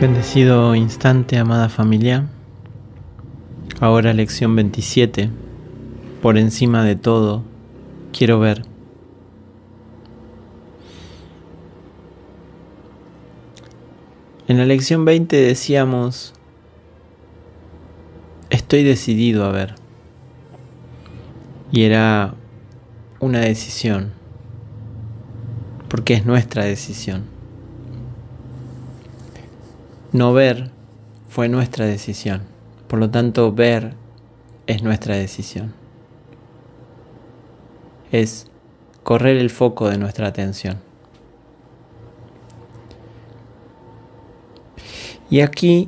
Bendecido instante, amada familia. Ahora lección 27. Por encima de todo, quiero ver. En la lección 20 decíamos, estoy decidido a ver. Y era una decisión, porque es nuestra decisión. No ver fue nuestra decisión. Por lo tanto, ver es nuestra decisión. Es correr el foco de nuestra atención. Y aquí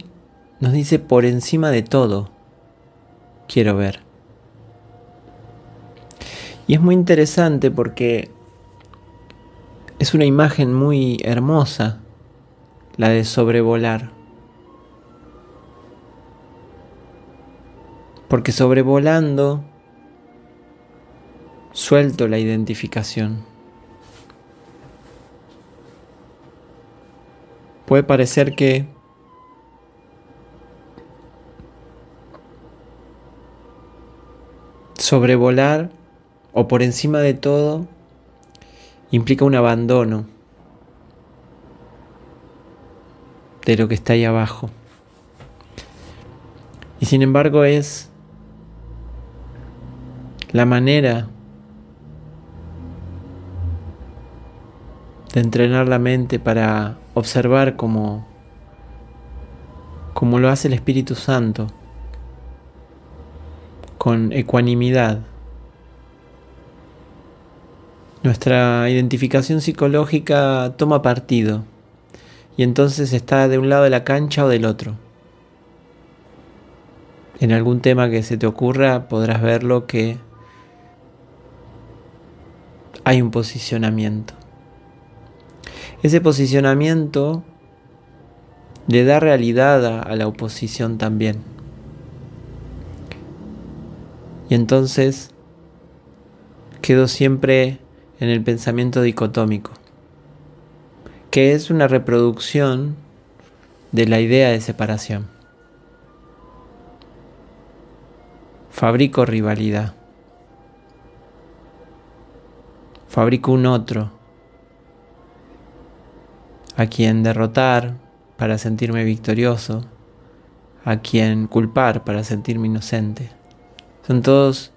nos dice por encima de todo, quiero ver. Y es muy interesante porque es una imagen muy hermosa la de sobrevolar. Porque sobrevolando suelto la identificación. Puede parecer que sobrevolar o por encima de todo implica un abandono de lo que está ahí abajo. Y sin embargo es la manera de entrenar la mente para observar como, como lo hace el Espíritu Santo, con ecuanimidad. Nuestra identificación psicológica toma partido y entonces está de un lado de la cancha o del otro. En algún tema que se te ocurra podrás verlo que hay un posicionamiento. Ese posicionamiento le da realidad a, la oposición también. Y entonces quedo siempre en el pensamiento dicotómico que es una reproducción de la idea de separación. Fabrico rivalidad. Fabrico un otro a quien derrotar para sentirme victorioso, a quien culpar para sentirme inocente. Son todos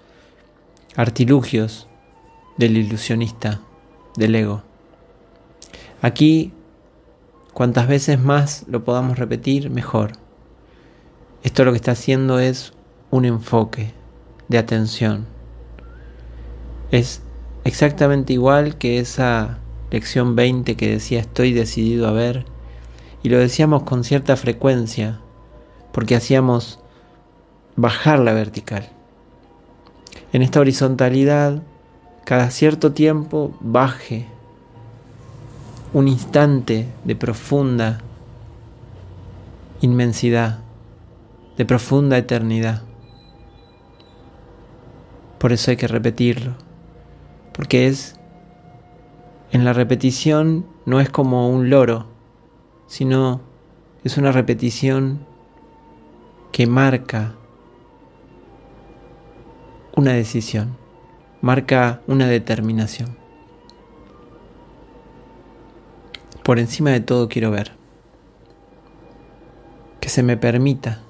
artilugios del ilusionista, del ego. Aquí, cuantas veces más lo podamos repetir, mejor. Esto lo que está haciendo es un enfoque de atención. Es exactamente igual que esa lección 20 que decía estoy decidido a ver. Y lo decíamos con cierta frecuencia, porque hacíamos bajar la vertical. En esta horizontalidad, cada cierto tiempo baje un instante de profunda inmensidad, de profunda eternidad. Por eso hay que repetirlo, porque es, en la repetición no es como un loro, sino es una repetición que marca una decisión, marca una determinación. Por encima de todo quiero ver. Que se me permita.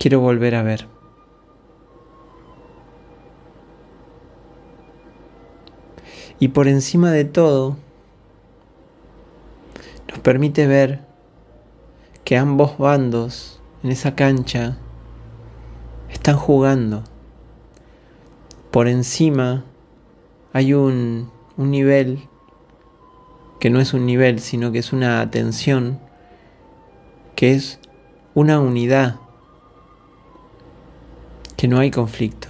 Quiero volver a ver. Y por encima de todo, nos permite ver que ambos bandos en esa cancha están jugando. Por encima hay un un nivel que no es un nivel, sino que es una atención, que es una unidad, que no hay conflicto.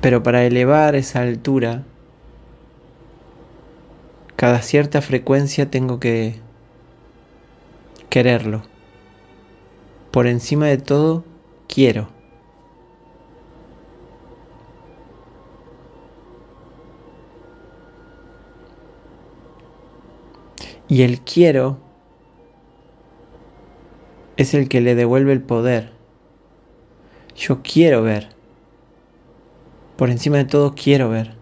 Pero para elevar esa altura, cada cierta frecuencia tengo que quererlo. Por encima de todo, quiero. Y el quiero es el que le devuelve el poder. Yo quiero ver. Por encima de todo quiero ver.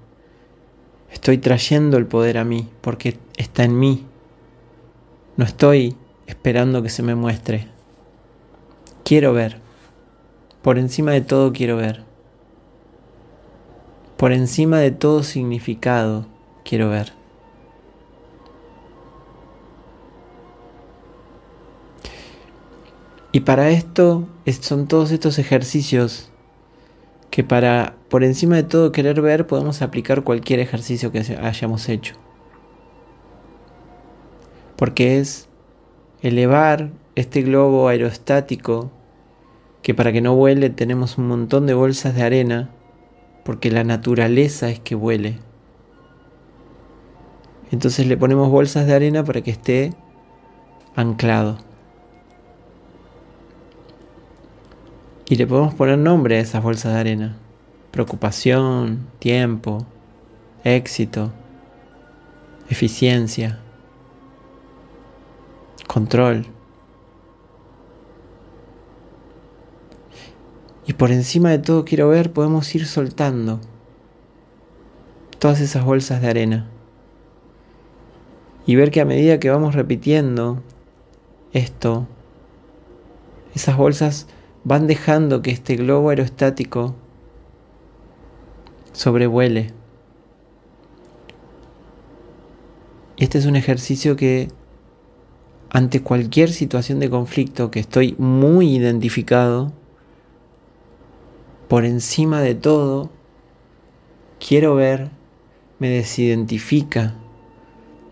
Estoy trayendo el poder a mí porque está en mí. No estoy esperando que se me muestre. Quiero ver. Por encima de todo quiero ver. Por encima de todo significado quiero ver. Y para esto son todos estos ejercicios que para por encima de todo querer ver podemos aplicar cualquier ejercicio que hayamos hecho. Porque es elevar este globo aerostático que para que no vuele tenemos un montón de bolsas de arena porque la naturaleza es que vuele. Entonces le ponemos bolsas de arena para que esté anclado. Y le podemos poner nombre a esas bolsas de arena. Preocupación, tiempo, éxito, eficiencia, control. Y por encima de todo quiero ver, podemos ir soltando todas esas bolsas de arena. Y ver que a medida que vamos repitiendo esto, esas bolsas van dejando que este globo aerostático sobrevuele. Y este es un ejercicio que ante cualquier situación de conflicto que estoy muy identificado, por encima de todo, quiero ver, me desidentifica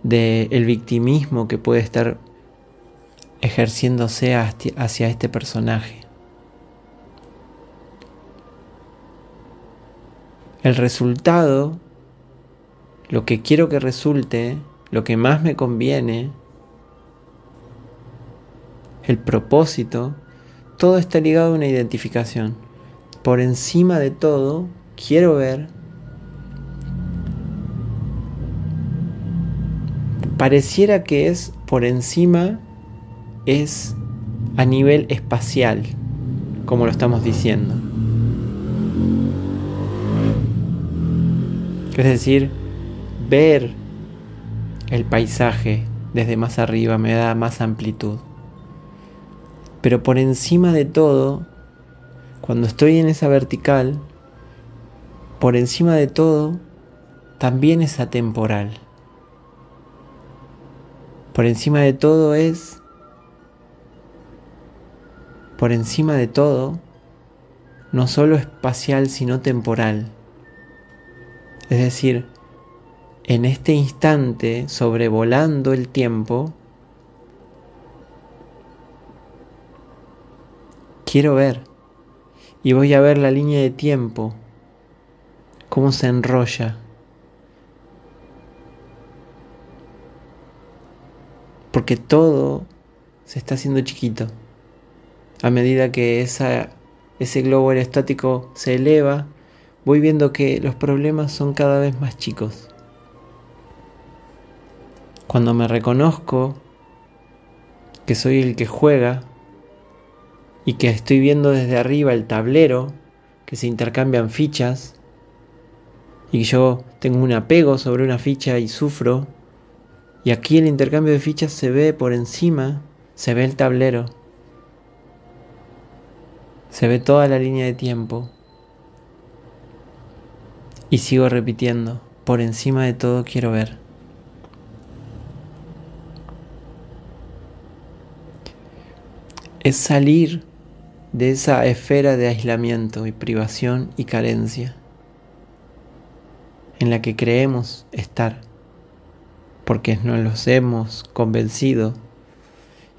del victimismo que puede estar ejerciéndose hacia este personaje. El resultado, lo que quiero que resulte, lo que más me conviene, el propósito, todo está ligado a una identificación por encima de todo, quiero ver, pareciera que es por encima, es a nivel espacial, como lo estamos diciendo. Es decir, ver el paisaje desde más arriba me da más amplitud. Pero por encima de todo, cuando estoy en esa vertical, por encima de todo, también es atemporal. Por encima de todo es, por encima de todo, no solo espacial, sino temporal. Es decir, en este instante, sobrevolando el tiempo, quiero ver y voy a ver la línea de tiempo, cómo se enrolla. Porque todo se está haciendo chiquito. A medida que esa, ese globo aerostático se eleva, voy viendo que los problemas son cada vez más chicos. Cuando me reconozco que soy el que juega, y que estoy viendo desde arriba el tablero, que se intercambian fichas, y yo tengo un apego sobre una ficha y sufro, y aquí el intercambio de fichas se ve por encima, se ve el tablero, se ve toda la línea de tiempo, y sigo repitiendo, por encima de todo quiero ver. Es salir de esa esfera de aislamiento y privación y carencia en la que creemos estar, porque nos los hemos convencido.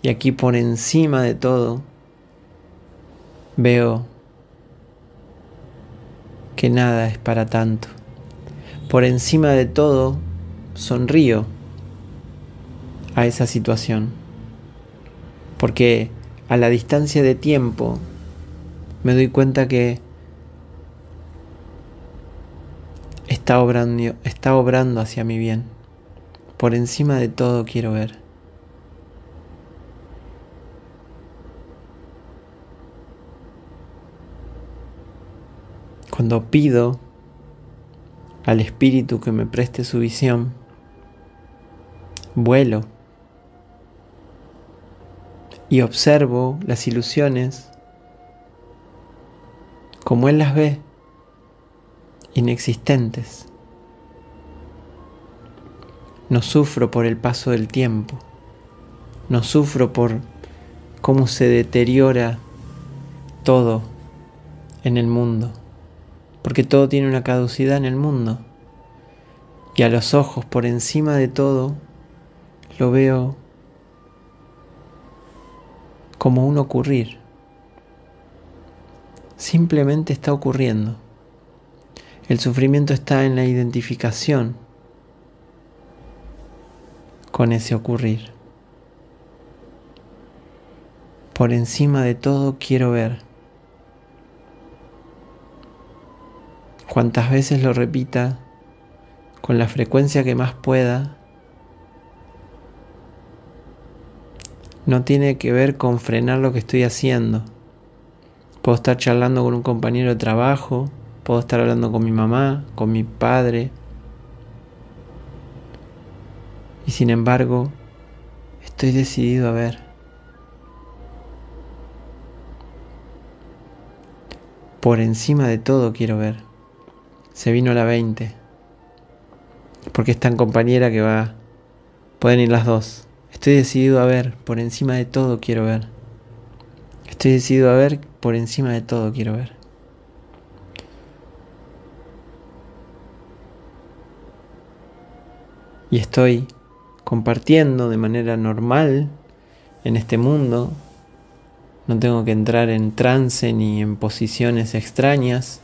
Y aquí por encima de todo veo que nada es para tanto. Por encima de todo sonrío a esa situación, porque a la distancia de tiempo, me doy cuenta que está obrando, está obrando hacia mi bien. Por encima de todo quiero ver. Cuando pido al Espíritu que me preste su visión, vuelo y observo las ilusiones como Él las ve, inexistentes. No sufro por el paso del tiempo, no sufro por cómo se deteriora todo en el mundo porque todo tiene una caducidad en el mundo. Y a los ojos, por encima de todo, lo veo como un ocurrir. Simplemente está ocurriendo. El sufrimiento está en la identificación con ese ocurrir. Por encima de todo quiero ver cuantas veces lo repita, con la frecuencia que más pueda, no tiene que ver con frenar lo que estoy haciendo. Puedo estar charlando con un compañero de trabajo, puedo estar hablando con mi mamá, con mi padre. Y sin embargo, estoy decidido a ver. Por encima de todo quiero ver se vino la 20. Porque es tan compañera que va. Pueden ir las dos. Estoy decidido a ver, por encima de todo quiero ver. Estoy decidido a ver, por encima de todo quiero ver. Y estoy compartiendo de manera normal en este mundo. No tengo que entrar en trance ni en posiciones extrañas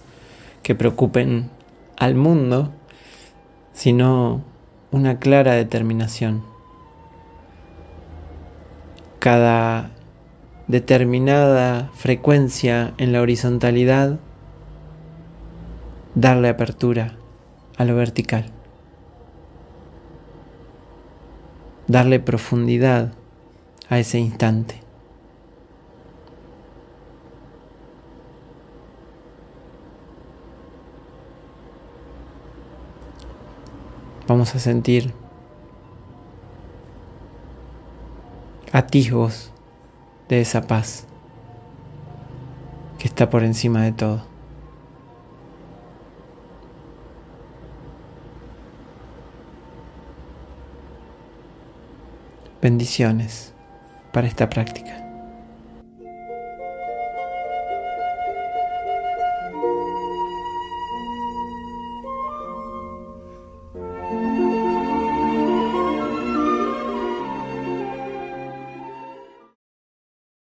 que preocupen al mundo, sino una clara determinación. Cada determinada frecuencia en la horizontalidad, darle apertura a lo vertical, darle profundidad a ese instante. Vamos a sentir atisbos de esa paz que está por encima de todo. Bendiciones para esta práctica.